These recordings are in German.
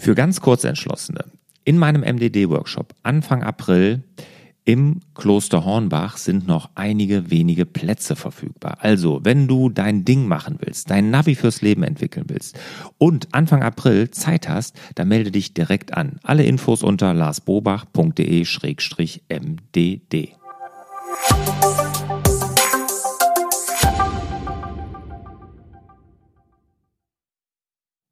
Für ganz Kurzentschlossene. In meinem MDD-Workshop Anfang April im Kloster Hornbach sind noch einige wenige Plätze verfügbar. Also, wenn du dein Ding machen willst, dein Navi fürs Leben entwickeln willst und Anfang April Zeit hast, dann melde dich direkt an. Alle Infos unter larsbobach.de-mdd.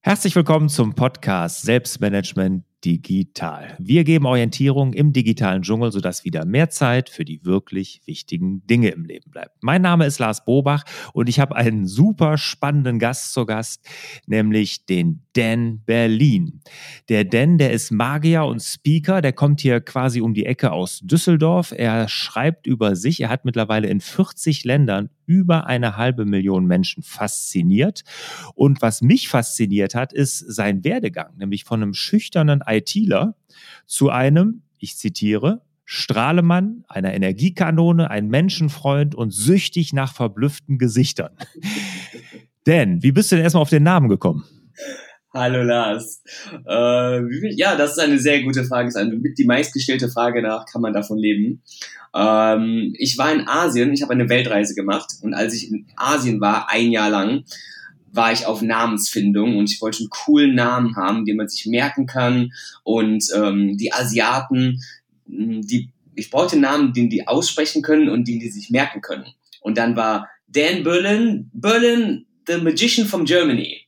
Herzlich willkommen zum Podcast Selbstmanagement digital. Wir geben Orientierung im digitalen Dschungel, sodass wieder mehr Zeit für die wirklich wichtigen Dinge im Leben bleibt. Mein Name ist Lars Bobach und ich habe einen super spannenden Gast zu Gast, nämlich den Dan Berlin. Der Dan, der ist Magier und Speaker, der kommt hier quasi um die Ecke aus Düsseldorf. Er schreibt über sich, er hat mittlerweile in 40 Ländern über eine halbe Million Menschen fasziniert. Und was mich fasziniert hat, ist sein Werdegang, nämlich von einem schüchternen ITler zu einem, ich zitiere, Strahlemann, einer Energiekanone, ein Menschenfreund und süchtig nach verblüfften Gesichtern. Denn, wie bist du denn erstmal auf den Namen gekommen? Hallo Lars. Äh, ja, das ist eine sehr gute Frage. Das die meistgestellte Frage nach, kann man davon leben? Ähm, ich war in Asien, ich habe eine Weltreise gemacht und als ich in Asien war, ein Jahr lang, war ich auf Namensfindung und ich wollte einen coolen Namen haben, den man sich merken kann. Und ähm, die Asiaten, hm, die, ich brauchte Namen, den die aussprechen können und den die sich merken können. Und dann war Dan Berlin, Berlin, the Magician from Germany.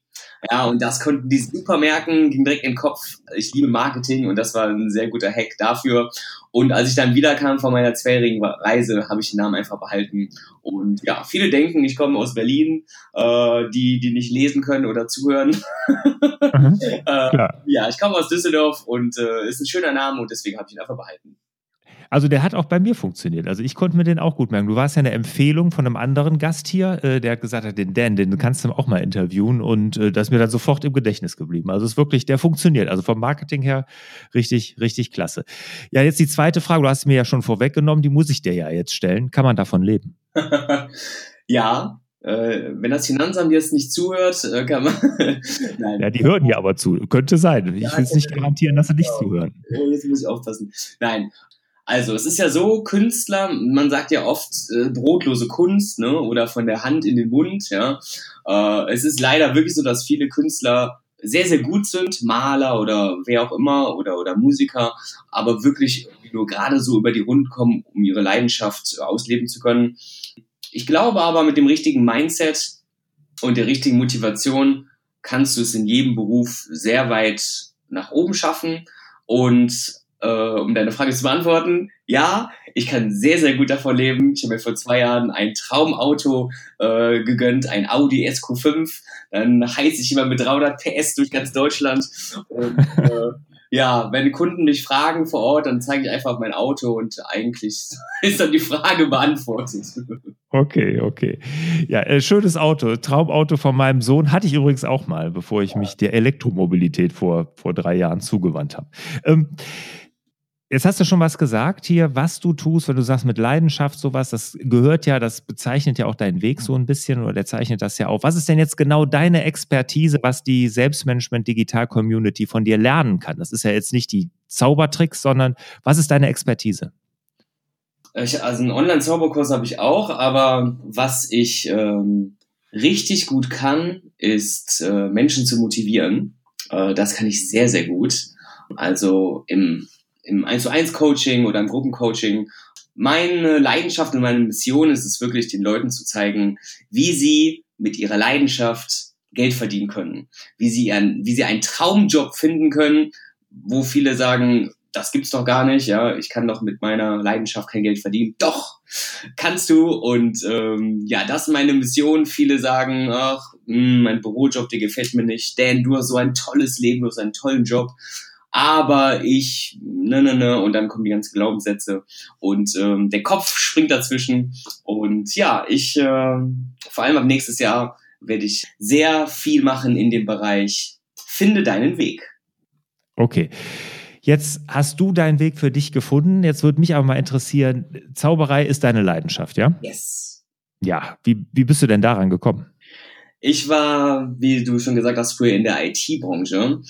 Ja, und das konnten die super merken, ging direkt in den Kopf. Ich liebe Marketing und das war ein sehr guter Hack dafür. Und als ich dann wiederkam von meiner zweijährigen Reise, habe ich den Namen einfach behalten. Und ja, viele denken, ich komme aus Berlin, äh, die, die nicht lesen können oder zuhören. Mhm, äh, ja, ich komme aus Düsseldorf und äh, ist ein schöner Name und deswegen habe ich ihn einfach behalten. Also der hat auch bei mir funktioniert. Also ich konnte mir den auch gut merken. Du warst ja eine Empfehlung von einem anderen Gast hier, äh, der hat gesagt hat, den Dan, den kannst du auch mal interviewen und äh, das ist mir dann sofort im Gedächtnis geblieben. Also es ist wirklich, der funktioniert. Also vom Marketing her richtig, richtig klasse. Ja, jetzt die zweite Frage, du hast mir ja schon vorweggenommen, die muss ich dir ja jetzt stellen. Kann man davon leben? ja, äh, wenn das Finanzamt jetzt nicht zuhört, äh, kann man. Nein. Ja, die hören ja aber zu. Könnte sein. Ich will es nicht garantieren, dass sie nicht genau. zuhören. Jetzt muss ich aufpassen. Nein, also, es ist ja so, Künstler, man sagt ja oft äh, brotlose Kunst, ne, oder von der Hand in den Mund, ja. Äh, es ist leider wirklich so, dass viele Künstler sehr, sehr gut sind, Maler oder wer auch immer oder, oder Musiker, aber wirklich nur gerade so über die Runden kommen, um ihre Leidenschaft ausleben zu können. Ich glaube aber, mit dem richtigen Mindset und der richtigen Motivation kannst du es in jedem Beruf sehr weit nach oben schaffen und äh, um deine Frage zu beantworten, ja, ich kann sehr, sehr gut davon leben. Ich habe mir vor zwei Jahren ein Traumauto äh, gegönnt, ein Audi SQ5. Dann heiße ich immer mit 300 PS durch ganz Deutschland. Und, äh, ja, wenn Kunden mich fragen vor Ort, dann zeige ich einfach mein Auto und eigentlich ist dann die Frage beantwortet. Okay, okay. Ja, äh, schönes Auto. Traumauto von meinem Sohn hatte ich übrigens auch mal, bevor ich mich der Elektromobilität vor, vor drei Jahren zugewandt habe. Ähm, Jetzt hast du schon was gesagt hier, was du tust, wenn du sagst mit Leidenschaft sowas, das gehört ja, das bezeichnet ja auch deinen Weg so ein bisschen oder der zeichnet das ja auf. Was ist denn jetzt genau deine Expertise, was die Selbstmanagement Digital Community von dir lernen kann? Das ist ja jetzt nicht die Zaubertricks, sondern was ist deine Expertise? Ich, also einen Online-Zauberkurs habe ich auch, aber was ich ähm, richtig gut kann, ist äh, Menschen zu motivieren. Äh, das kann ich sehr, sehr gut. Also im im 1 zu 1 Coaching oder im Gruppencoaching. Meine Leidenschaft und meine Mission ist es wirklich, den Leuten zu zeigen, wie sie mit ihrer Leidenschaft Geld verdienen können, wie sie, ein, wie sie einen Traumjob finden können, wo viele sagen, das gibt's doch gar nicht, ja, ich kann doch mit meiner Leidenschaft kein Geld verdienen. Doch, kannst du. Und ähm, ja, das ist meine Mission. Viele sagen, ach, mh, hm, mein Bürojob, der gefällt mir nicht. Dan, du hast so ein tolles Leben, du hast einen tollen Job aber ich, ne, ne, ne, und dann kommen die ganzen Glaubenssätze und ähm, der Kopf springt dazwischen und ja, ich, äh, vor allem ab nächstes Jahr werde ich sehr viel machen in dem Bereich Finde deinen Weg. Okay. Jetzt hast du deinen Weg für dich gefunden. Jetzt würde mich aber mal interessieren, Zauberei ist deine Leidenschaft, ja? Yes. Ja, wie, wie bist du denn daran gekommen? Ich war, wie du schon gesagt hast, früher in der IT-Branche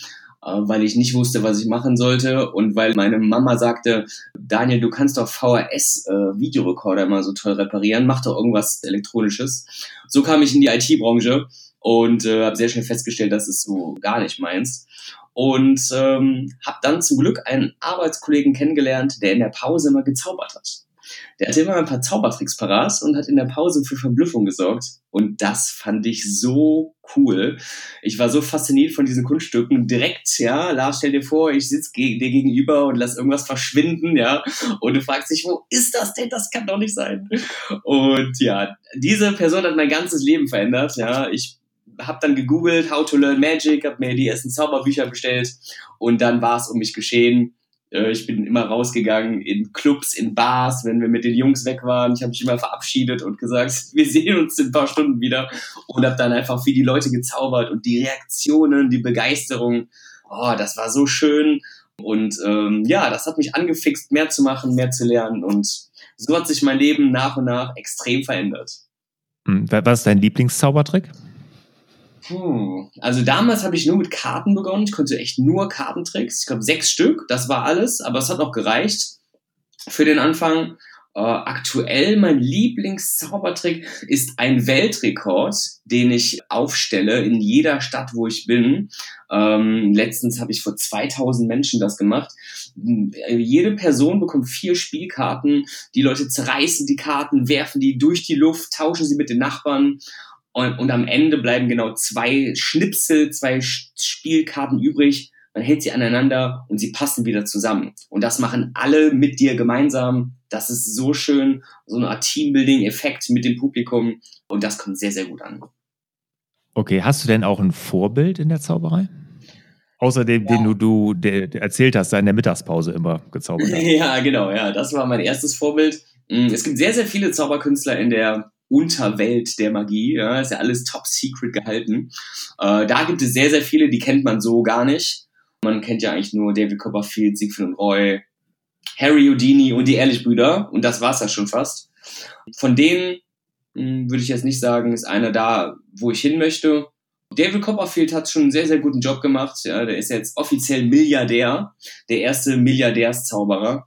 weil ich nicht wusste, was ich machen sollte und weil meine Mama sagte, Daniel, du kannst doch VHS-Videorekorder äh, immer so toll reparieren, mach doch irgendwas Elektronisches. So kam ich in die IT-Branche und äh, habe sehr schnell festgestellt, dass es so gar nicht meins. Und ähm, habe dann zum Glück einen Arbeitskollegen kennengelernt, der in der Pause immer gezaubert hat. Der hatte immer ein paar Zaubertricks parat und hat in der Pause für Verblüffung gesorgt. Und das fand ich so cool. Ich war so fasziniert von diesen Kunststücken. Direkt, ja, Lars, stell dir vor, ich sitze dir gegenüber und lass irgendwas verschwinden, ja. Und du fragst dich, wo ist das denn? Das kann doch nicht sein. Und ja, diese Person hat mein ganzes Leben verändert, ja. Ich habe dann gegoogelt, how to learn magic, habe mir die ersten Zauberbücher bestellt und dann war es um mich geschehen. Äh, ich bin immer rausgegangen in Clubs, in Bars, wenn wir mit den Jungs weg waren. Ich habe mich immer verabschiedet und gesagt, wir sehen uns in ein paar Stunden wieder und habe dann einfach wie die Leute gezaubert und die Reaktionen, die Begeisterung, oh, das war so schön. Und ähm, ja, das hat mich angefixt, mehr zu machen, mehr zu lernen und so hat sich mein Leben nach und nach extrem verändert. Hm, was ist dein Lieblingszaubertrick? Puh. Also damals habe ich nur mit Karten begonnen. Ich konnte echt nur Kartentricks. Ich glaube sechs Stück, das war alles, aber es hat noch gereicht für den Anfang. Äh, aktuell mein Lieblingszaubertrick ist ein Weltrekord, den ich aufstelle in jeder Stadt, wo ich bin. Ähm, letztens habe ich vor 2000 Menschen das gemacht. Jede Person bekommt vier Spielkarten. Die Leute zerreißen die Karten, werfen die durch die Luft, tauschen sie mit den Nachbarn und, und am Ende bleiben genau zwei Schnipsel, zwei Spielkarten übrig. Man hält sie aneinander und sie passen wieder zusammen. Und das machen alle mit dir gemeinsam. Das ist so schön, so eine Art Teambuilding-Effekt mit dem Publikum. Und das kommt sehr, sehr gut an. Okay, hast du denn auch ein Vorbild in der Zauberei? Außerdem, ja. den du, du der, der erzählt hast, in der Mittagspause immer gezaubert hast. Ja, genau, ja. Das war mein erstes Vorbild. Mm, es gibt sehr, sehr viele Zauberkünstler in der Unterwelt der Magie. Ja, ist ja alles top secret gehalten. Äh, da gibt es sehr, sehr viele, die kennt man so gar nicht. Man kennt ja eigentlich nur David Copperfield, Siegfried und Roy, Harry Houdini und die Ehrlich-Brüder. Und das war's ja schon fast. Von denen hm, würde ich jetzt nicht sagen, ist einer da, wo ich hin möchte. David Copperfield hat schon einen sehr, sehr guten Job gemacht. Ja, der ist jetzt offiziell Milliardär, der erste Milliardärszauberer.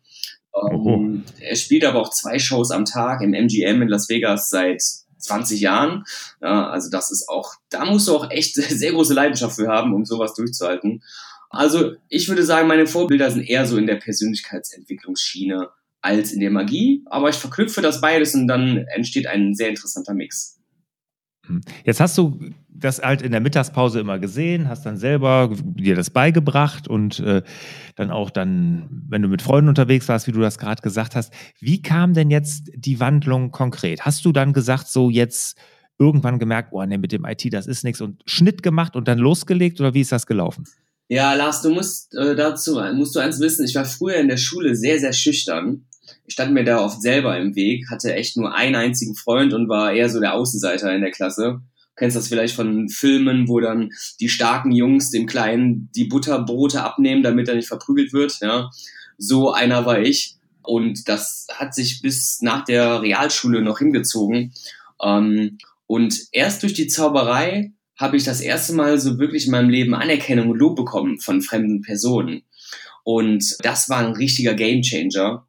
Ähm, er spielt aber auch zwei Shows am Tag im MGM in Las Vegas seit 20 Jahren. Ja, also das ist auch, da musst du auch echt sehr große Leidenschaft für haben, um sowas durchzuhalten. Also ich würde sagen, meine Vorbilder sind eher so in der Persönlichkeitsentwicklungsschiene als in der Magie, aber ich verknüpfe das beides und dann entsteht ein sehr interessanter Mix. Hm. Jetzt hast du das halt in der Mittagspause immer gesehen, hast dann selber dir das beigebracht und äh, dann auch dann, wenn du mit Freunden unterwegs warst, wie du das gerade gesagt hast. Wie kam denn jetzt die Wandlung konkret? Hast du dann gesagt, so jetzt irgendwann gemerkt, oh nee, mit dem IT, das ist nichts und Schnitt gemacht und dann losgelegt oder wie ist das gelaufen? Ja, Lars, du musst äh, dazu, musst du eins wissen, ich war früher in der Schule sehr, sehr schüchtern. Stand mir da oft selber im Weg, hatte echt nur einen einzigen Freund und war eher so der Außenseiter in der Klasse kennst das vielleicht von Filmen, wo dann die starken Jungs dem Kleinen die Butterbrote abnehmen, damit er nicht verprügelt wird. Ja, so einer war ich. Und das hat sich bis nach der Realschule noch hingezogen. Ähm, und erst durch die Zauberei habe ich das erste Mal so wirklich in meinem Leben Anerkennung und Lob bekommen von fremden Personen. Und das war ein richtiger Gamechanger.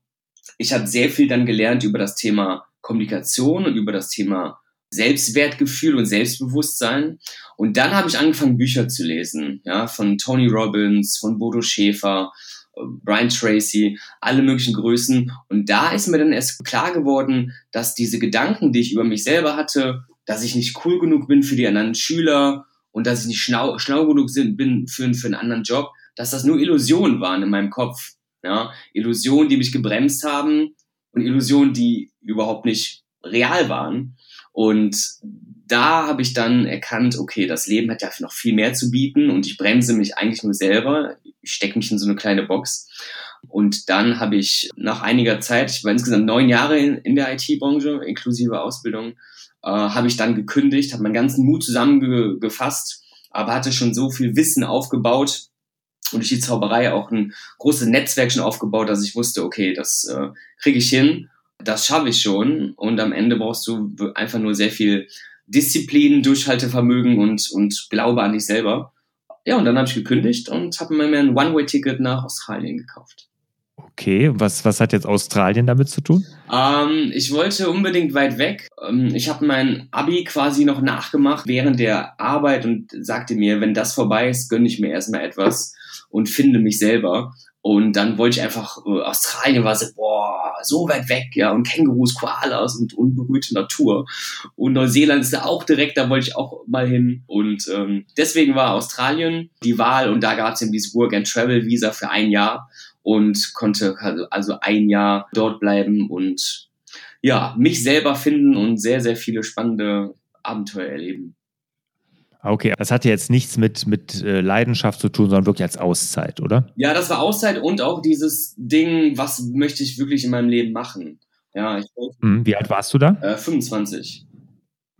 Ich habe sehr viel dann gelernt über das Thema Kommunikation und über das Thema Selbstwertgefühl und Selbstbewusstsein. Und dann habe ich angefangen, Bücher zu lesen, ja, von Tony Robbins, von Bodo Schäfer, Brian Tracy, alle möglichen Größen. Und da ist mir dann erst klar geworden, dass diese Gedanken, die ich über mich selber hatte, dass ich nicht cool genug bin für die anderen Schüler und dass ich nicht schlau, schlau genug bin für, für einen anderen Job, dass das nur Illusionen waren in meinem Kopf. Ja, Illusionen, die mich gebremst haben und Illusionen, die überhaupt nicht real waren. Und da habe ich dann erkannt, okay, das Leben hat ja noch viel mehr zu bieten und ich bremse mich eigentlich nur selber. Ich stecke mich in so eine kleine Box. Und dann habe ich nach einiger Zeit, ich war insgesamt neun Jahre in, in der IT-Branche, inklusive Ausbildung, äh, habe ich dann gekündigt, habe meinen ganzen Mut zusammengefasst, aber hatte schon so viel Wissen aufgebaut und durch die Zauberei auch ein großes Netzwerk schon aufgebaut, dass ich wusste, okay, das äh, kriege ich hin das schaffe ich schon. Und am Ende brauchst du einfach nur sehr viel Disziplin, Durchhaltevermögen und, und Glaube an dich selber. ja, und dann habe ich gekündigt und habe mir ein One-Way-Ticket nach Australien gekauft. Okay, was, was hat jetzt Australien damit zu tun? Ähm, ich wollte unbedingt weit weg. Ähm, ich habe mein Abi quasi noch nachgemacht während der Arbeit und sagte mir, wenn das vorbei ist, gönne ich mir erstmal etwas und finde mich selber. Und dann wollte ich einfach, äh, Australien war so, boah, so weit weg, ja, und Kängurus, Koalas und unberührte Natur. Und Neuseeland ist da auch direkt, da wollte ich auch mal hin. Und ähm, deswegen war Australien die Wahl und da gab es eben dieses Work-and-Travel-Visa für ein Jahr und konnte also ein Jahr dort bleiben und ja, mich selber finden und sehr, sehr viele spannende Abenteuer erleben. Okay, das hatte jetzt nichts mit, mit äh, Leidenschaft zu tun, sondern wirklich als Auszeit, oder? Ja, das war Auszeit und auch dieses Ding, was möchte ich wirklich in meinem Leben machen? Ja, ich wollte, hm, Wie alt warst du da? Äh, 25.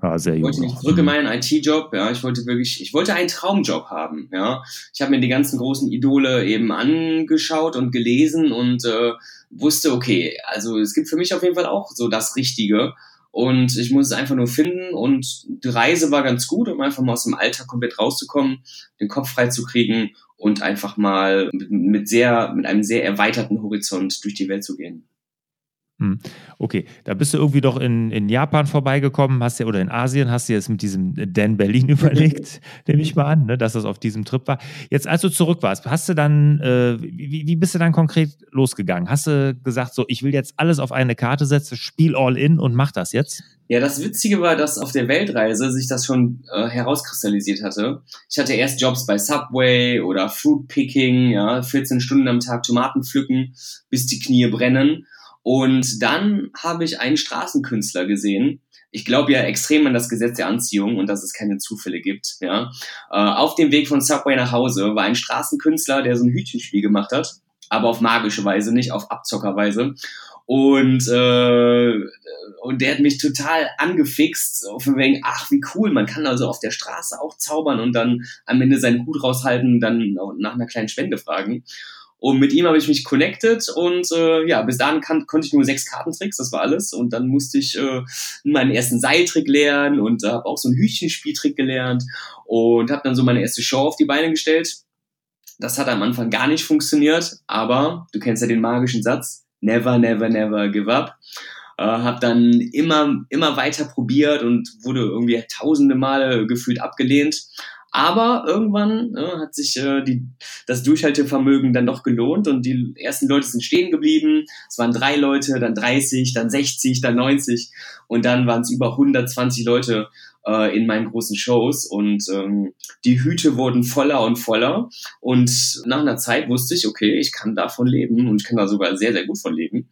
Ah, sehr jung. Ich wollte nicht zurück in hm. meinen IT-Job, ja, ich wollte wirklich, ich wollte einen Traumjob haben, ja. Ich habe mir die ganzen großen Idole eben angeschaut und gelesen und äh, wusste, okay, also es gibt für mich auf jeden Fall auch so das Richtige. Und ich muss es einfach nur finden. Und die Reise war ganz gut, um einfach mal aus dem Alltag komplett rauszukommen, den Kopf frei zu kriegen und einfach mal mit sehr, mit einem sehr erweiterten Horizont durch die Welt zu gehen. Hm. Okay, da bist du irgendwie doch in, in Japan vorbeigekommen, hast ja, oder in Asien, hast du jetzt mit diesem Dan Berlin überlegt, nehme ich mal an, ne, dass das auf diesem Trip war. Jetzt, als du zurück warst, hast du dann, äh, wie, wie bist du dann konkret losgegangen? Hast du gesagt, so, ich will jetzt alles auf eine Karte setzen, spiel all in und mach das jetzt? Ja, das Witzige war, dass auf der Weltreise sich das schon äh, herauskristallisiert hatte. Ich hatte erst Jobs bei Subway oder Fruit Picking, ja, 14 Stunden am Tag Tomaten pflücken, bis die Knie brennen. Und dann habe ich einen Straßenkünstler gesehen. Ich glaube ja extrem an das Gesetz der Anziehung und dass es keine Zufälle gibt. Ja. Äh, auf dem Weg von Subway nach Hause war ein Straßenkünstler, der so ein Hütchenspiel gemacht hat, aber auf magische Weise, nicht auf Abzockerweise. Und, äh, und der hat mich total angefixt, von wegen, ach, wie cool, man kann also auf der Straße auch zaubern und dann am Ende seinen Hut raushalten, dann nach einer kleinen Spende fragen. Und mit ihm habe ich mich connected und äh, ja, bis dahin kann, konnte ich nur sechs Kartentricks, das war alles. Und dann musste ich äh, meinen ersten Seiltrick lernen und äh, habe auch so einen Hütchenspieltrick gelernt und habe dann so meine erste Show auf die Beine gestellt. Das hat am Anfang gar nicht funktioniert, aber du kennst ja den magischen Satz, never, never, never give up. Äh, habe dann immer, immer weiter probiert und wurde irgendwie tausende Male gefühlt abgelehnt. Aber irgendwann äh, hat sich äh, die, das Durchhaltevermögen dann doch gelohnt und die ersten Leute sind stehen geblieben. Es waren drei Leute, dann 30, dann 60, dann 90 und dann waren es über 120 Leute äh, in meinen großen Shows und ähm, die Hüte wurden voller und voller und nach einer Zeit wusste ich, okay, ich kann davon leben und ich kann da sogar sehr, sehr gut von leben.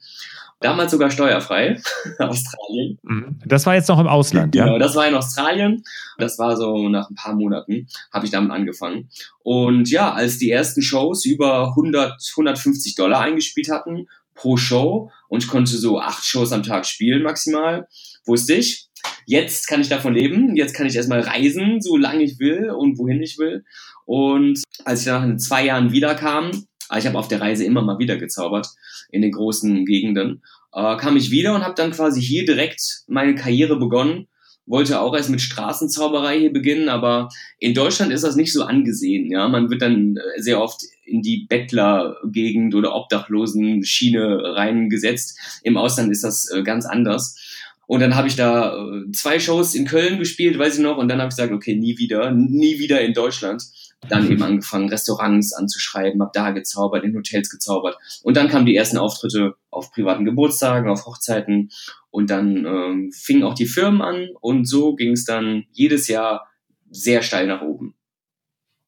Damals sogar steuerfrei, Australien. Mhm. Das war jetzt noch im Ausland, ja? Genau, das war in Australien. Das war so nach ein paar Monaten, habe ich damit angefangen. Und ja, als die ersten Shows über 100, 150 Dollar eingespielt hatten pro Show und ich konnte so acht Shows am Tag spielen maximal, wusste ich, jetzt kann ich davon leben, jetzt kann ich erstmal reisen, so lange ich will und wohin ich will. Und als ich nach zwei Jahren wiederkam, aber ich habe auf der Reise immer mal wieder gezaubert in den großen Gegenden. Äh, kam ich wieder und habe dann quasi hier direkt meine Karriere begonnen. Wollte auch erst mit Straßenzauberei hier beginnen, aber in Deutschland ist das nicht so angesehen. Ja, man wird dann äh, sehr oft in die Bettlergegend oder Obdachlosen-Schiene reingesetzt. Im Ausland ist das äh, ganz anders. Und dann habe ich da äh, zwei Shows in Köln gespielt, weiß ich noch, und dann habe ich gesagt, okay, nie wieder, nie wieder in Deutschland dann eben angefangen, Restaurants anzuschreiben, habe da gezaubert, in Hotels gezaubert. Und dann kamen die ersten Auftritte auf privaten Geburtstagen, auf Hochzeiten. Und dann ähm, fingen auch die Firmen an und so ging es dann jedes Jahr sehr steil nach oben.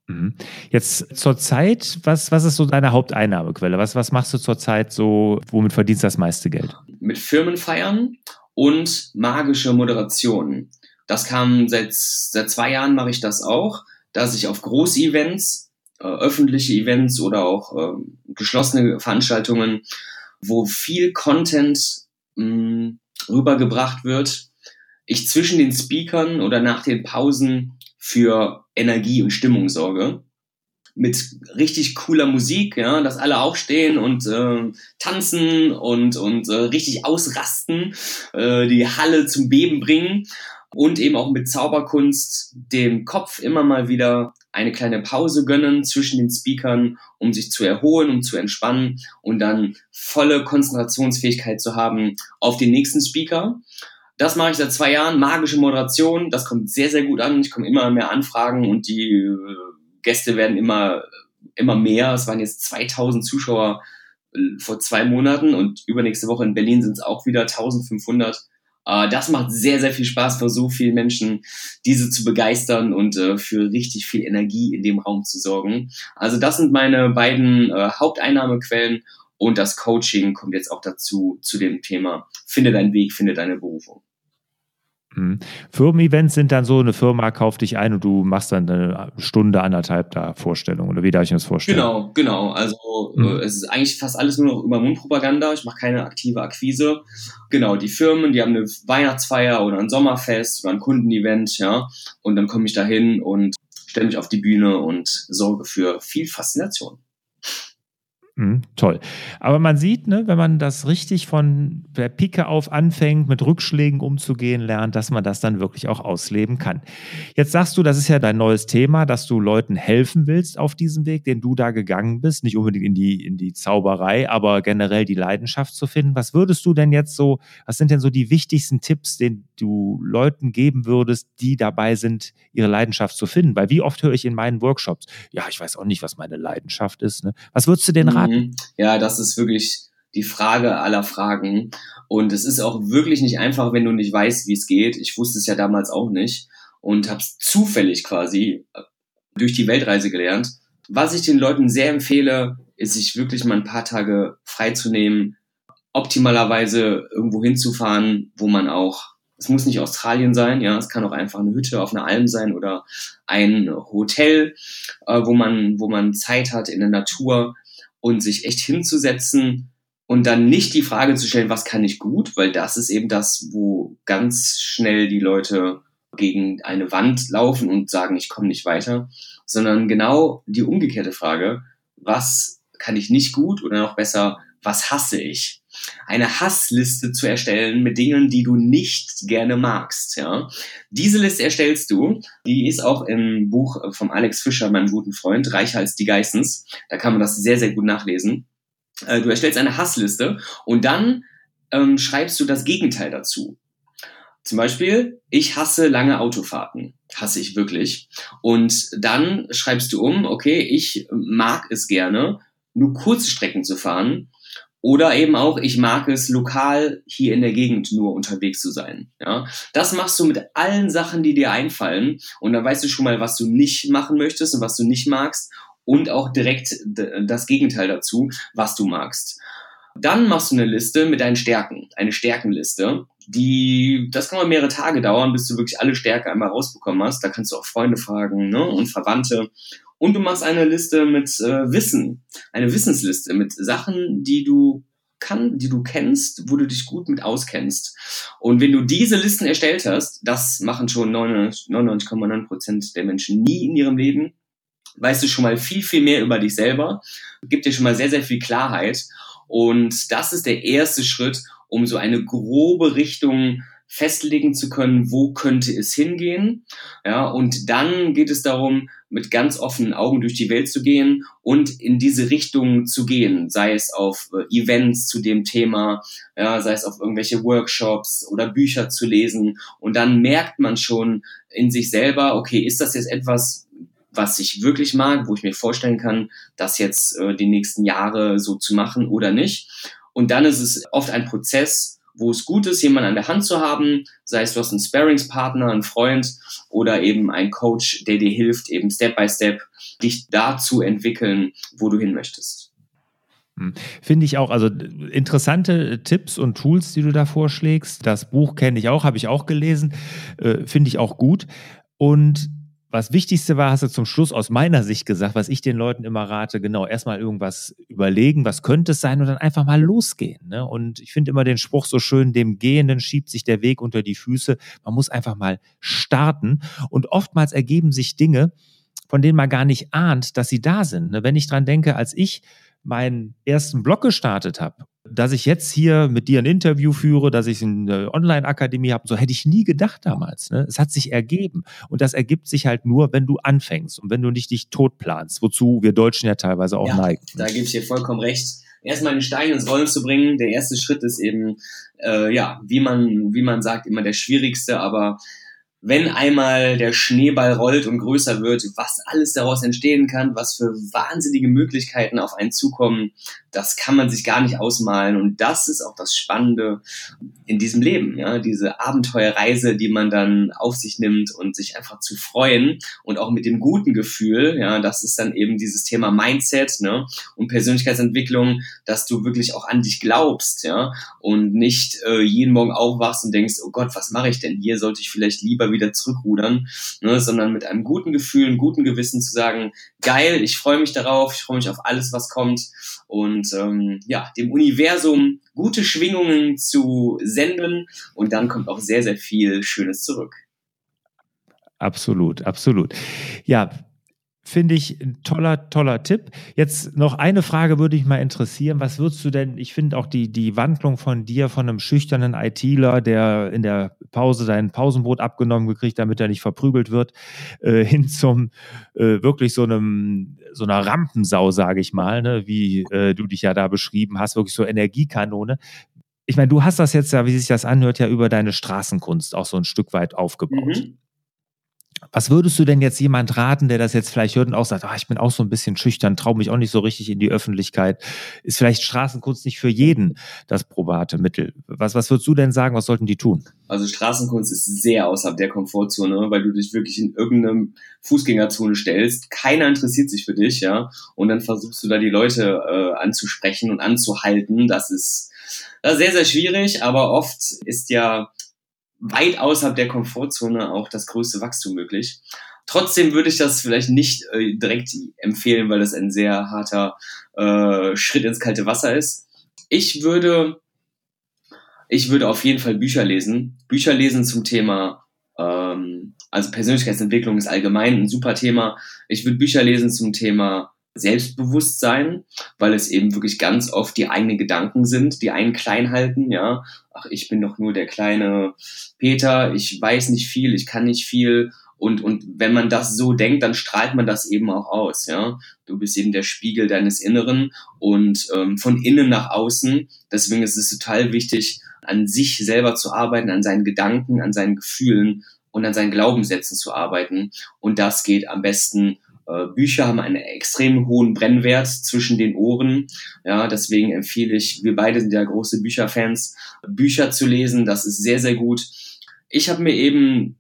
Mhm. Jetzt zur Zeit, was, was ist so deine Haupteinnahmequelle? Was, was machst du zur Zeit so, womit verdienst du das meiste Geld? Mit Firmenfeiern und magische Moderation. Das kam seit, seit zwei Jahren mache ich das auch dass ich auf Großevents, äh, öffentliche Events oder auch äh, geschlossene Veranstaltungen, wo viel Content mh, mm, rübergebracht wird, ich zwischen den Speakern oder nach den Pausen für Energie und Stimmung sorge. Mit richtig cooler Musik, ja, dass alle aufstehen und äh, tanzen und, und äh, richtig ausrasten, äh, die Halle zum Beben bringen und eben auch mit Zauberkunst dem Kopf immer mal wieder eine kleine Pause gönnen zwischen den Speakern, um sich zu erholen, um zu entspannen und dann volle Konzentrationsfähigkeit zu haben auf den nächsten Speaker. Das mache ich seit zwei Jahren. Magische Moderation, das kommt sehr, sehr gut an. Ich komme immer mehr Anfragen und die äh, Gäste werden immer, immer mehr. Es waren jetzt 2000 Zuschauer äh, vor zwei Monaten und übernächste Woche in Berlin sind es auch wieder 1500. Äh, das macht sehr, sehr viel Spaß für so viele Menschen, diese zu begeistern und äh, für richtig viel Energie in dem Raum zu sorgen. Also das sind meine beiden äh, Haupteinnahmequellen und das Coaching kommt jetzt auch dazu, zu dem Thema, finde deinen Weg, finde deine Berufung. Mhm. Firmen-Events sind dann so, eine Firma kauft dich ein und du machst dann eine Stunde, anderthalb da Vorstellung. Oder wie darf ich mir das vorstellen? Genau, genau. Also mhm. äh, es ist eigentlich fast alles nur noch über Mundpropaganda. Ich mache keine aktive Akquise. Genau, die Firmen, die haben eine Weihnachtsfeier oder ein Sommerfest oder ein Kundenevent, ja. Und dann komme ich da hin und stelle mich auf die Bühne und sorge für viel Faszination. Mhm, toll. Aber man sieht, ne, wenn man das richtig von der Pike auf anfängt, mit Rückschlägen umzugehen lernt, dass man das dann wirklich auch ausleben kann. Jetzt sagst du, das ist ja dein neues Thema, dass du Leuten helfen willst auf diesem Weg, den du da gegangen bist, nicht unbedingt in die, in die Zauberei, aber generell die Leidenschaft zu finden. Was würdest du denn jetzt so, was sind denn so die wichtigsten Tipps, den du Leuten geben würdest, die dabei sind, ihre Leidenschaft zu finden? Weil wie oft höre ich in meinen Workshops, ja, ich weiß auch nicht, was meine Leidenschaft ist. Ne? Was würdest du denn raten? Mhm. Ja, das ist wirklich die Frage aller Fragen. Und es ist auch wirklich nicht einfach, wenn du nicht weißt, wie es geht. Ich wusste es ja damals auch nicht und habe es zufällig quasi äh, durch die Weltreise gelernt. Was ich den Leuten sehr empfehle, ist sich wirklich mal ein paar Tage freizunehmen, optimalerweise irgendwo hinzufahren, wo man auch, es muss nicht Australien sein, ja, es kann auch einfach eine Hütte auf einer Alm sein oder ein Hotel, äh, wo man, wo man Zeit hat in der Natur, und sich echt hinzusetzen und dann nicht die Frage zu stellen, was kann ich gut, weil das ist eben das, wo ganz schnell die Leute gegen eine Wand laufen und sagen, ich komme nicht weiter, sondern genau die umgekehrte Frage, was kann ich nicht gut oder noch besser, was hasse ich? Eine Hassliste zu erstellen mit Dingen, die du nicht gerne magst. Ja? Diese Liste erstellst du. Die ist auch im Buch vom Alex Fischer, meinem guten Freund, Reicher als die Geissens. Da kann man das sehr, sehr gut nachlesen. Äh, du erstellst eine Hassliste und dann ähm, schreibst du das Gegenteil dazu. Zum Beispiel, ich hasse lange Autofahrten. Hasse ich wirklich. Und dann schreibst du um, okay, ich mag es gerne, nur kurze Strecken zu fahren oder eben auch, ich mag es lokal hier in der Gegend nur unterwegs zu sein. Ja, das machst du mit allen Sachen, die dir einfallen. Und dann weißt du schon mal, was du nicht machen möchtest und was du nicht magst. Und auch direkt das Gegenteil dazu, was du magst. Dann machst du eine Liste mit deinen Stärken, eine Stärkenliste, die, das kann mal mehrere Tage dauern, bis du wirklich alle Stärke einmal rausbekommen hast. Da kannst du auch Freunde fragen ne, und Verwandte. Und du machst eine Liste mit äh, Wissen, eine Wissенsliste mit Sachen, die du kann, die du kennst, wo du dich gut mit auskennst. Und wenn du diese Listen erstellt hast, das machen schon 99,9 Prozent der Menschen nie in ihrem Leben, weißt du schon mal viel, viel mehr über dich selber, gibt dir schon mal sehr, sehr viel Klarheit. Und das ist der erste Schritt, um so eine grobe Richtung festlegen zu können, wo könnte es hingehen. Ja, und dann geht es darum, mit ganz offenen Augen durch die Welt zu gehen und in diese Richtung zu gehen, sei es auf äh, Events zu dem Thema, ja, sei es auf irgendwelche Workshops oder Bücher zu lesen. Und dann merkt man schon in sich selber, okay, ist das jetzt etwas, was ich wirklich mag, wo ich mir vorstellen kann, das jetzt äh, die nächsten Jahre so zu machen oder nicht. Und dann ist es oft ein Prozess, wo es gut ist, jemanden an der Hand zu haben, sei es du hast einen Sparingspartner, einen Freund oder eben einen Coach, der dir hilft, eben Step by Step dich da zu entwickeln, wo du hin möchtest. Hm. Finde ich auch, also interessante Tipps und Tools, die du da vorschlägst. Das Buch kenne ich auch, habe ich auch gelesen, äh, finde ich auch gut. Und was Wichtigste war, hast du zum Schluss aus meiner Sicht gesagt, was ich den Leuten immer rate, genau, erstmal irgendwas überlegen, was könnte es sein und dann einfach mal losgehen. Ne? Und ich finde immer den Spruch so schön, dem Gehenden schiebt sich der Weg unter die Füße. Man muss einfach mal starten. Und oftmals ergeben sich Dinge, von denen man gar nicht ahnt, dass sie da sind. Ne? Wenn ich dran denke, als ich meinen ersten Blog gestartet habe, dass ich jetzt hier mit dir ein Interview führe, dass ich eine Online-Akademie habe, so hätte ich nie gedacht damals. Ne? Es hat sich ergeben. Und das ergibt sich halt nur, wenn du anfängst und wenn du nicht dich tot planst, wozu wir Deutschen ja teilweise auch ja, neigen. Da gebe ich dir vollkommen recht. Erstmal einen Stein ins Rollen zu bringen. Der erste Schritt ist eben, äh, ja, wie man, wie man sagt, immer der schwierigste, aber wenn einmal der Schneeball rollt und größer wird, was alles daraus entstehen kann, was für wahnsinnige Möglichkeiten auf einen zukommen, das kann man sich gar nicht ausmalen. Und das ist auch das Spannende in diesem Leben, ja, diese Abenteuerreise, die man dann auf sich nimmt und sich einfach zu freuen und auch mit dem guten Gefühl, ja, das ist dann eben dieses Thema Mindset, ne, und Persönlichkeitsentwicklung, dass du wirklich auch an dich glaubst, ja, und nicht äh, jeden Morgen aufwachst und denkst, oh Gott, was mache ich denn hier? Sollte ich vielleicht lieber wieder zurückrudern, ne, sondern mit einem guten Gefühl, einem guten Gewissen zu sagen, geil, ich freue mich darauf, ich freue mich auf alles, was kommt und ähm, ja, dem Universum gute Schwingungen zu senden und dann kommt auch sehr, sehr viel Schönes zurück. Absolut, absolut. Ja, Finde ich ein toller, toller Tipp. Jetzt noch eine Frage würde ich mal interessieren. Was würdest du denn, ich finde auch die, die Wandlung von dir, von einem schüchternen ITler, der in der Pause dein Pausenbrot abgenommen gekriegt, damit er nicht verprügelt wird, äh, hin zum äh, wirklich so einem, so einer Rampensau, sage ich mal, ne, wie äh, du dich ja da beschrieben hast, wirklich so Energiekanone. Ich meine, du hast das jetzt ja, wie sich das anhört, ja über deine Straßenkunst auch so ein Stück weit aufgebaut. Mhm. Was würdest du denn jetzt jemand raten, der das jetzt vielleicht hört und auch sagt, ach, ich bin auch so ein bisschen schüchtern, traue mich auch nicht so richtig in die Öffentlichkeit? Ist vielleicht Straßenkunst nicht für jeden das probate Mittel? Was, was würdest du denn sagen, was sollten die tun? Also Straßenkunst ist sehr außerhalb der Komfortzone, weil du dich wirklich in irgendeinem Fußgängerzone stellst. Keiner interessiert sich für dich, ja. Und dann versuchst du da die Leute äh, anzusprechen und anzuhalten. Das ist, das ist sehr, sehr schwierig, aber oft ist ja weit außerhalb der Komfortzone auch das größte Wachstum möglich. Trotzdem würde ich das vielleicht nicht äh, direkt empfehlen, weil das ein sehr harter äh, Schritt ins kalte Wasser ist. Ich würde, ich würde auf jeden Fall Bücher lesen. Bücher lesen zum Thema, ähm, also Persönlichkeitsentwicklung ist allgemein ein super Thema. Ich würde Bücher lesen zum Thema Selbstbewusstsein, weil es eben wirklich ganz oft die eigenen Gedanken sind, die einen klein halten, ja. Ach, ich bin doch nur der kleine Peter, ich weiß nicht viel, ich kann nicht viel. Und, und wenn man das so denkt, dann strahlt man das eben auch aus, ja. Du bist eben der Spiegel deines Inneren und ähm, von innen nach außen. Deswegen ist es total wichtig, an sich selber zu arbeiten, an seinen Gedanken, an seinen Gefühlen und an seinen Glaubenssätzen zu arbeiten. Und das geht am besten äh, Bücher haben einen extrem hohen Brennwert zwischen den Ohren. Ja, deswegen empfehle ich, wir beide sind ja große Bücherfans, Bücher zu lesen. Das ist sehr, sehr gut. Ich habe mir eben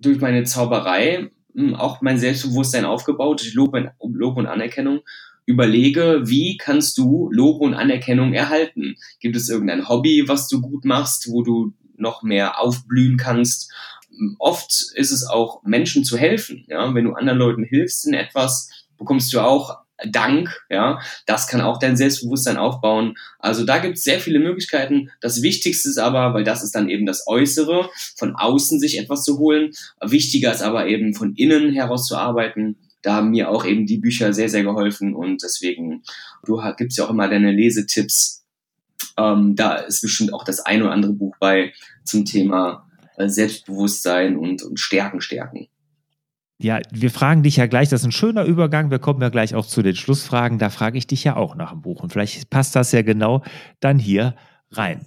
durch meine Zauberei hm, auch mein Selbstbewusstsein aufgebaut, durch Lob, Lob und Anerkennung überlege, wie kannst du Lob und Anerkennung erhalten? Gibt es irgendein Hobby, was du gut machst, wo du noch mehr aufblühen kannst? Oft ist es auch Menschen zu helfen. Ja, wenn du anderen Leuten hilfst in etwas, bekommst du auch Dank, ja, das kann auch dein Selbstbewusstsein aufbauen. Also da gibt es sehr viele Möglichkeiten. Das Wichtigste ist aber, weil das ist dann eben das Äußere, von außen sich etwas zu holen. Wichtiger ist aber eben von innen heraus zu arbeiten. Da haben mir auch eben die Bücher sehr, sehr geholfen und deswegen, du gibst ja auch immer deine Lesetipps. Ähm, da ist bestimmt auch das ein oder andere Buch bei zum Thema Selbstbewusstsein und, und Stärken stärken. Ja, wir fragen dich ja gleich, das ist ein schöner Übergang, wir kommen ja gleich auch zu den Schlussfragen, da frage ich dich ja auch nach dem Buch und vielleicht passt das ja genau dann hier rein.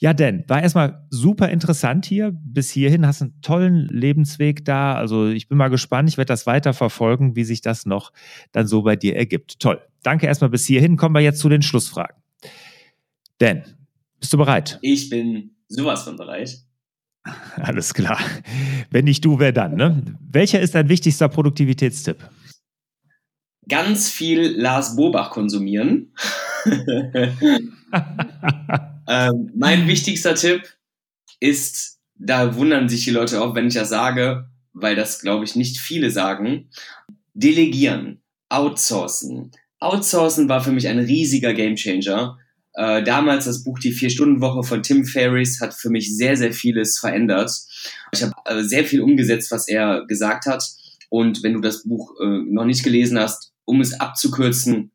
Ja, denn war erstmal super interessant hier. Bis hierhin hast du einen tollen Lebensweg da. Also ich bin mal gespannt. Ich werde das weiter verfolgen, wie sich das noch dann so bei dir ergibt. Toll. Danke erstmal bis hierhin. Kommen wir jetzt zu den Schlussfragen. Denn, bist du bereit? Ich bin sowas von bereit. Alles klar. Wenn nicht du, wer dann? Ne? Welcher ist dein wichtigster Produktivitätstipp? Ganz viel Lars Bobach konsumieren. ähm, mein wichtigster Tipp ist, da wundern sich die Leute auch, wenn ich das sage, weil das, glaube ich, nicht viele sagen. Delegieren, outsourcen. Outsourcen war für mich ein riesiger Gamechanger äh, damals das Buch Die Vier-Stunden-Woche von Tim Ferriss hat für mich sehr, sehr vieles verändert. Ich habe äh, sehr viel umgesetzt, was er gesagt hat. Und wenn du das Buch äh, noch nicht gelesen hast, um es abzukürzen,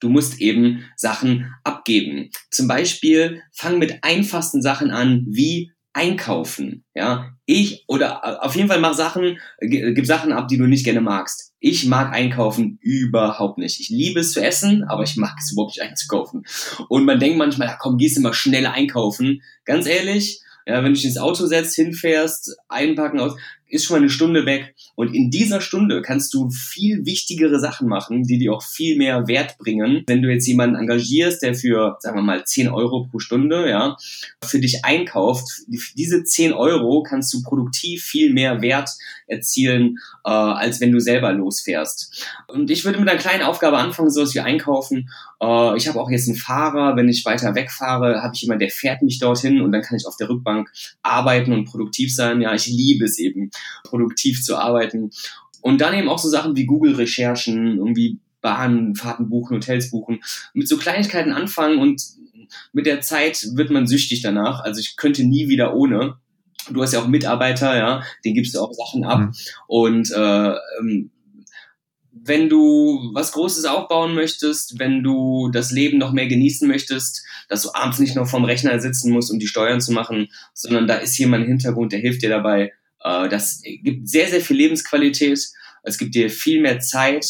Du musst eben Sachen abgeben. Zum Beispiel fang mit einfachsten Sachen an, wie einkaufen. Ja, ich oder auf jeden Fall mach Sachen, gib Sachen ab, die du nicht gerne magst. Ich mag einkaufen überhaupt nicht. Ich liebe es zu essen, aber ich mag es überhaupt nicht einzukaufen. Und man denkt manchmal, ja komm, gehst mal schnell einkaufen. Ganz ehrlich, ja, wenn du dich ins Auto setzt, hinfährst, einpacken aus, ist schon mal eine Stunde weg. Und in dieser Stunde kannst du viel wichtigere Sachen machen, die dir auch viel mehr Wert bringen. Wenn du jetzt jemanden engagierst, der für, sagen wir mal, 10 Euro pro Stunde, ja, für dich einkauft, diese 10 Euro kannst du produktiv viel mehr Wert erzielen, äh, als wenn du selber losfährst. Und ich würde mit einer kleinen Aufgabe anfangen, sowas wie einkaufen. Äh, ich habe auch jetzt einen Fahrer, wenn ich weiter wegfahre, habe ich jemanden, der fährt mich dorthin und dann kann ich auf der Rückbank arbeiten und produktiv sein. Ja, ich liebe es eben, produktiv zu arbeiten. Und dann eben auch so Sachen wie Google-Recherchen, irgendwie Bahnfahrten buchen, Hotels buchen, mit so Kleinigkeiten anfangen und mit der Zeit wird man süchtig danach. Also ich könnte nie wieder ohne. Du hast ja auch Mitarbeiter, ja, den gibst du auch Sachen ab. Mhm. Und äh, ähm, wenn du was Großes aufbauen möchtest, wenn du das Leben noch mehr genießen möchtest, dass du abends nicht noch vorm Rechner sitzen musst, um die Steuern zu machen, sondern da ist jemand im Hintergrund, der hilft dir dabei. Äh, das gibt sehr, sehr viel Lebensqualität. Es gibt dir viel mehr Zeit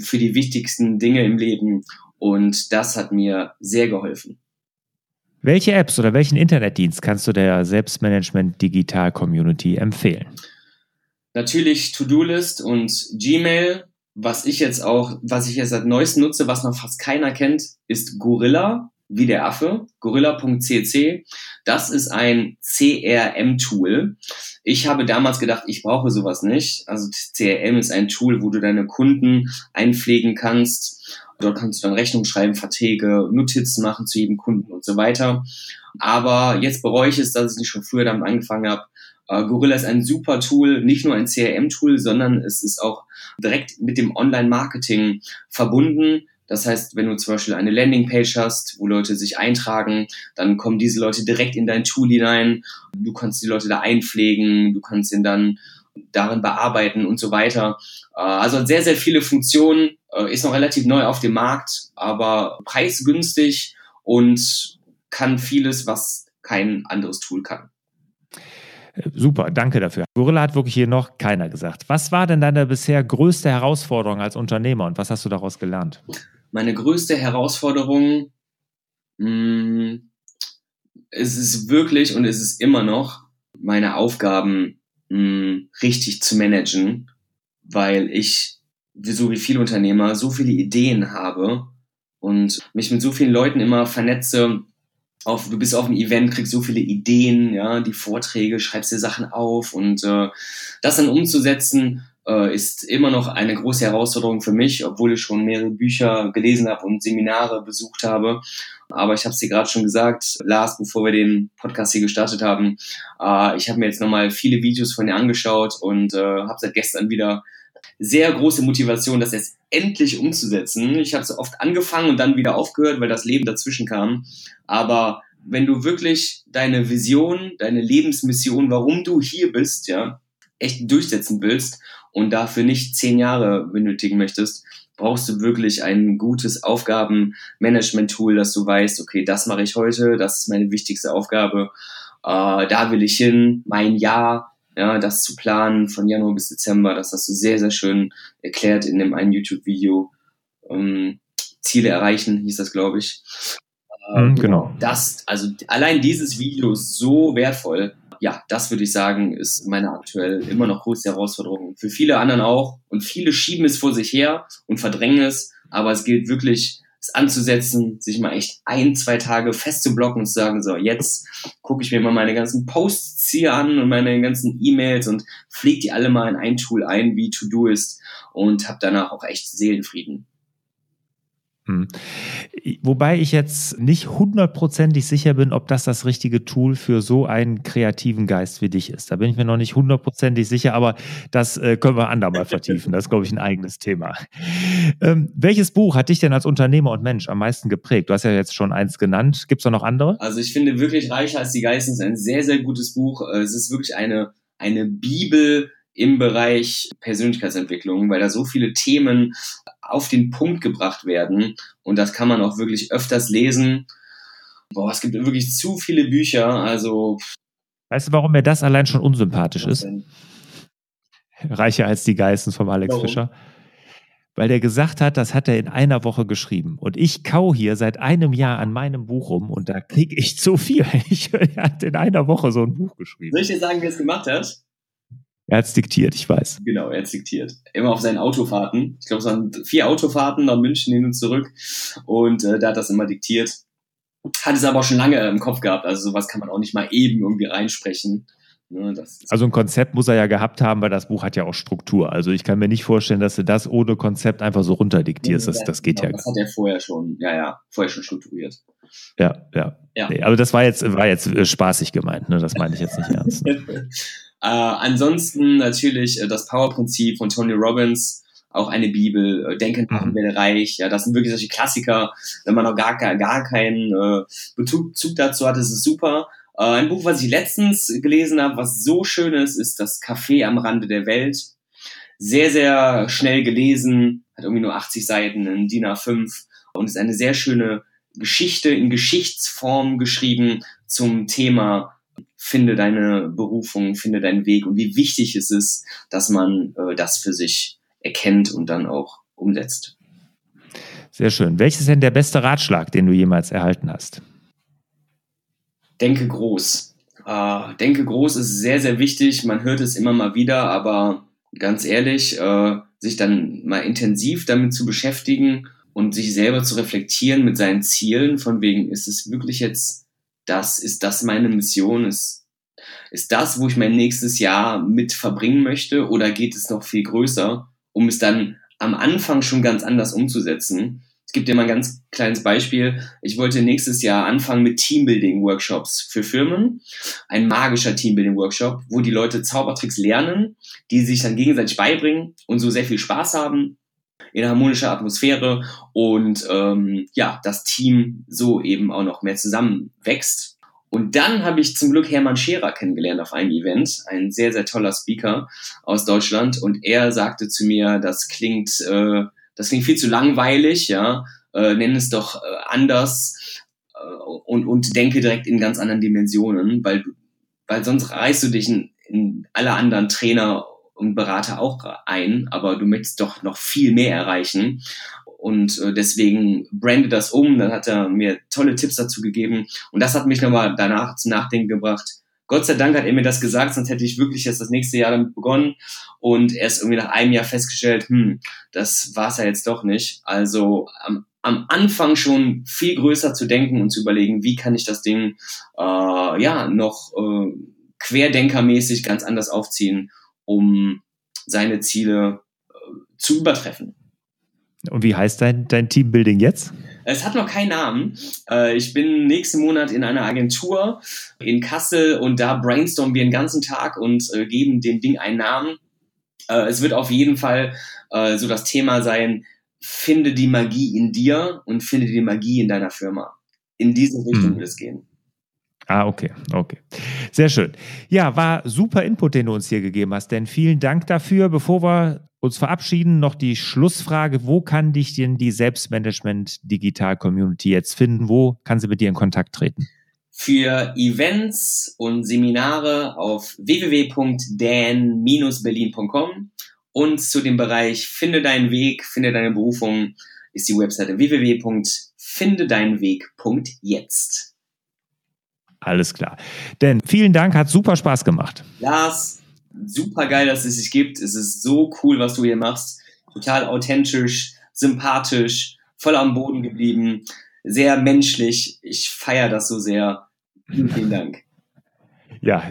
für die wichtigsten Dinge im Leben. Und das hat mir sehr geholfen. Welche Apps oder welchen Internetdienst kannst du der Selbstmanagement Digital Community empfehlen? Natürlich To-Do-List und Gmail was ich jetzt auch, was ich jetzt seit neuestem nutze, was noch fast keiner kennt, ist Gorilla, wie der Affe, gorilla.cc. Das ist ein CRM-Tool. Ich habe damals gedacht, ich brauche sowas nicht. Also CRM ist ein Tool, wo du deine Kunden einpflegen kannst. Dort kannst du dann Rechnung schreiben, Verträge, Notizen machen zu jedem Kunden und so weiter. Aber jetzt bereue ich es, dass ich nicht schon früher damit angefangen habe. Äh, Gorilla ist ein super Tool, nicht nur ein CRM-Tool, sondern es ist auch direkt mit dem Online-Marketing verbunden. Das heißt, wenn du zum Beispiel eine Landingpage hast, wo Leute sich eintragen, dann kommen diese Leute direkt in dein Tool hinein. Du kannst die Leute da einpflegen, du kannst ihn dann darin bearbeiten und so weiter. Äh, also sehr, sehr viele Funktionen, äh, ist noch relativ neu auf dem Markt, aber preisgünstig und kann vieles, was kein anderes Tool kann. Super, danke dafür. Gorilla hat wirklich hier noch keiner gesagt. Was war denn deine bisher größte Herausforderung als Unternehmer und was hast du daraus gelernt? Meine größte Herausforderung, mh, hm, es ist wirklich und es ist immer noch, meine Aufgaben mh, hm, richtig zu managen, weil ich, so wie viele Unternehmer, so viele Ideen habe und mich mit so vielen Leuten immer vernetze, auf, du bist auf einem Event, kriegst so viele Ideen, ja, die Vorträge, schreibst dir Sachen auf und äh, das dann umzusetzen, äh, ist immer noch eine große Herausforderung für mich, obwohl ich schon mehrere Bücher gelesen habe und Seminare besucht habe. Aber ich habe es dir gerade schon gesagt, Lars, bevor wir den Podcast hier gestartet haben, äh, ich habe mir jetzt nochmal viele Videos von dir angeschaut und äh, habe seit gestern wieder sehr große Motivation, das jetzt endlich umzusetzen. Ich habe so oft angefangen und dann wieder aufgehört, weil das Leben dazwischen kam. Aber wenn du wirklich deine Vision, deine Lebensmission, warum du hier bist, ja, echt durchsetzen willst und dafür nicht zehn Jahre benötigen möchtest, brauchst du wirklich ein gutes Aufgabenmanagement-Tool, dass du weißt, okay, das mache ich heute, das ist meine wichtigste Aufgabe, äh, da will ich hin, mein Jahr ja, das zu planen von Januar bis Dezember, das hast du sehr, sehr schön erklärt in dem einen YouTube-Video. Ähm, Ziele erreichen, hieß das, glaube ich. Ähm, genau. Das, also allein dieses Video ist so wertvoll. Ja, das würde ich sagen, ist meine aktuell immer noch größte Herausforderung. Für viele anderen auch. Und viele schieben es vor sich her und verdrängen es. Aber es gilt wirklich, es anzusetzen, sich mal echt ein, zwei Tage festzublocken und zu sagen, so, jetzt gucke ich mir mal meine ganzen Posts hier an und meine ganzen E-Mails und pflege die alle mal in ein Tool ein, wie To-Do ist und habe danach auch echt Seelenfrieden. Hm. Wobei ich jetzt nicht hundertprozentig sicher bin, ob das das richtige Tool für so einen kreativen Geist wie dich ist. Da bin ich mir noch nicht hundertprozentig sicher, aber das äh, können wir andermal vertiefen. Das ist, glaube ich, ein eigenes Thema. Ähm, welches Buch hat dich denn als Unternehmer und Mensch am meisten geprägt? Du hast ja jetzt schon eins genannt. Gibt es da noch andere? Also ich finde wirklich Reicher als die Geisten ist ein sehr, sehr gutes Buch. Äh, es ist wirklich eine, eine Bibel im Bereich Persönlichkeitsentwicklung, weil da so viele Themen auf den Punkt gebracht werden und das kann man auch wirklich öfters lesen. Boah, es gibt wirklich zu viele Bücher, also. Weißt du, warum mir das allein schon unsympathisch ist? Reicher als die Geistens vom Alex warum? Fischer weil der gesagt hat, das hat er in einer Woche geschrieben. Und ich kau hier seit einem Jahr an meinem Buch rum und da kriege ich zu viel. Ich, er hat in einer Woche so ein Buch geschrieben. Soll ich dir sagen, wie er es gemacht hat? Er hat es diktiert, ich weiß. Genau, er hat es diktiert. Immer auf seinen Autofahrten. Ich glaube, es waren vier Autofahrten nach München hin und zurück. Und äh, da hat das immer diktiert. Hat es aber auch schon lange im Kopf gehabt. Also sowas kann man auch nicht mal eben irgendwie reinsprechen. Ne, also ein Konzept muss er ja gehabt haben, weil das Buch hat ja auch Struktur. Also ich kann mir nicht vorstellen, dass du das ohne Konzept einfach so runterdiktierst. Das, das geht genau, ja. Das hat er vorher schon, ja, ja, vorher schon strukturiert. Ja, ja. ja. Nee, aber das war jetzt, war jetzt äh, spaßig gemeint, ne? Das meine ich jetzt nicht ernst. Ne? äh, ansonsten natürlich äh, das Power-Prinzip von Tony Robbins, auch eine Bibel, äh, Denken machen mhm. reich. Ja, das sind wirklich solche Klassiker. Wenn man noch gar, gar keinen äh, Bezug dazu hat, ist es super. Äh, ein Buch, was ich letztens gelesen habe, was so schön ist, ist das Café am Rande der Welt. Sehr, sehr schnell gelesen, hat irgendwie nur 80 Seiten, ein DIN A5 und ist eine sehr schöne Geschichte in Geschichtsform geschrieben zum Thema finde deine Berufung, finde deinen Weg und wie wichtig es ist, dass man äh, das für sich erkennt und dann auch umsetzt. Sehr schön. Welches ist denn der beste Ratschlag, den du jemals erhalten hast? denke groß. Äh, denke groß ist sehr, sehr wichtig. Man hört es immer mal wieder, aber ganz ehrlich, äh, sich dann mal intensiv damit zu beschäftigen und sich selber zu reflektieren mit seinen Zielen, von wegen, ist es wirklich jetzt das, ist das meine Mission, ist, ist das, wo ich mein nächstes Jahr mit verbringen möchte oder geht es noch viel größer, um es dann am Anfang schon ganz anders umzusetzen? Es gibt dir mal ein ganz kleines Beispiel. Ich wollte nächstes Jahr anfangen mit Teambuilding-Workshops für Firmen. Ein magischer Teambuilding-Workshop, wo die Leute Zaubertricks lernen, die sich dann gegenseitig beibringen und so sehr viel Spaß haben in harmonischer Atmosphäre und ähm, ja, das Team so eben auch noch mehr zusammenwächst. Und dann habe ich zum Glück Hermann Scherer kennengelernt auf einem Event, ein sehr, sehr toller Speaker aus Deutschland. Und er sagte zu mir, das klingt äh, das klingt viel zu langweilig, ja, äh, nenn es doch äh, anders äh, und, und denke direkt in ganz anderen Dimensionen, weil, weil sonst reißt du dich in, in alle anderen Trainer und Berater auch ein, aber du möchtest doch noch viel mehr erreichen. Und äh, deswegen brande das um. Dann hat er mir tolle Tipps dazu gegeben. Und das hat mich nochmal danach zum Nachdenken gebracht Gott sei Dank hat er mir das gesagt, sonst hätte ich wirklich jetzt das nächste Jahr damit begonnen und erst irgendwie nach einem Jahr festgestellt, hm, das war's ja jetzt doch nicht. Also am, am Anfang schon viel größer zu denken und zu überlegen, wie kann ich das Ding äh, ja noch äh, querdenkermäßig ganz anders aufziehen, um seine Ziele äh, zu übertreffen. Und wie heißt dein, dein Teambuilding jetzt? Es hat noch keinen Namen. Äh, ich bin nächsten Monat in einer Agentur in Kassel und da brainstormen wir den ganzen Tag und äh, geben dem Ding einen Namen. Äh, es wird auf jeden Fall so das Thema sein, finde die Magie in dir und finde die Magie in deiner Firma. In diese Richtung hm. wird es gehen. Ah, okay, okay. Sehr schön. Ja, war super Input, den du uns hier gegeben hast, denn vielen Dank dafür. Bevor wir uns verabschieden, noch die Schlussfrage. Wo kann dich denn die Selbstmanagement Digital Community jetzt finden? Wo kann sie mit dir in Kontakt treten? Für Events und Seminare auf www.dan-berlin.com und zu dem Bereich Finde deinen Weg, finde deine Berufung ist die Webseite www.findedeinweg.jetzt. Alles klar. Denn vielen Dank, hat super Spaß gemacht. Lars, super geil, dass es sich gibt. Es ist so cool, was du hier machst. Total authentisch, sympathisch, voll am Boden geblieben, sehr menschlich. Ich feiere das so sehr. Vielen, vielen Dank. Ja,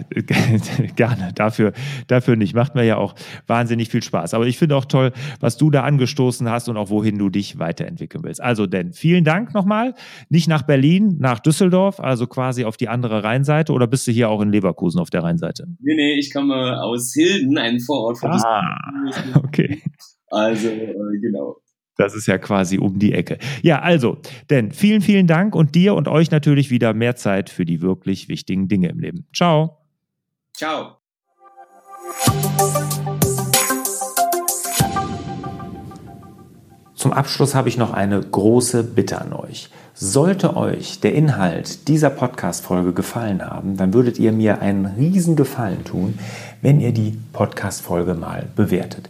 gerne. Dafür, dafür nicht. Macht mir ja auch wahnsinnig viel Spaß. Aber ich finde auch toll, was du da angestoßen hast und auch wohin du dich weiterentwickeln willst. Also, denn vielen Dank nochmal. Nicht nach Berlin, nach Düsseldorf, also quasi auf die andere Rheinseite oder bist du hier auch in Leverkusen auf der Rheinseite? Nee, nee, ich komme aus Hilden, einem Vorort von ah, Düsseldorf. Okay. Also, äh, genau. Das ist ja quasi um die Ecke. Ja, also, denn vielen, vielen Dank und dir und euch natürlich wieder mehr Zeit für die wirklich wichtigen Dinge im Leben. Ciao. Ciao. Zum Abschluss habe ich noch eine große Bitte an euch. Sollte euch der Inhalt dieser Podcast-Folge gefallen haben, dann würdet ihr mir einen riesen Gefallen tun, wenn ihr die Podcast-Folge mal bewertet.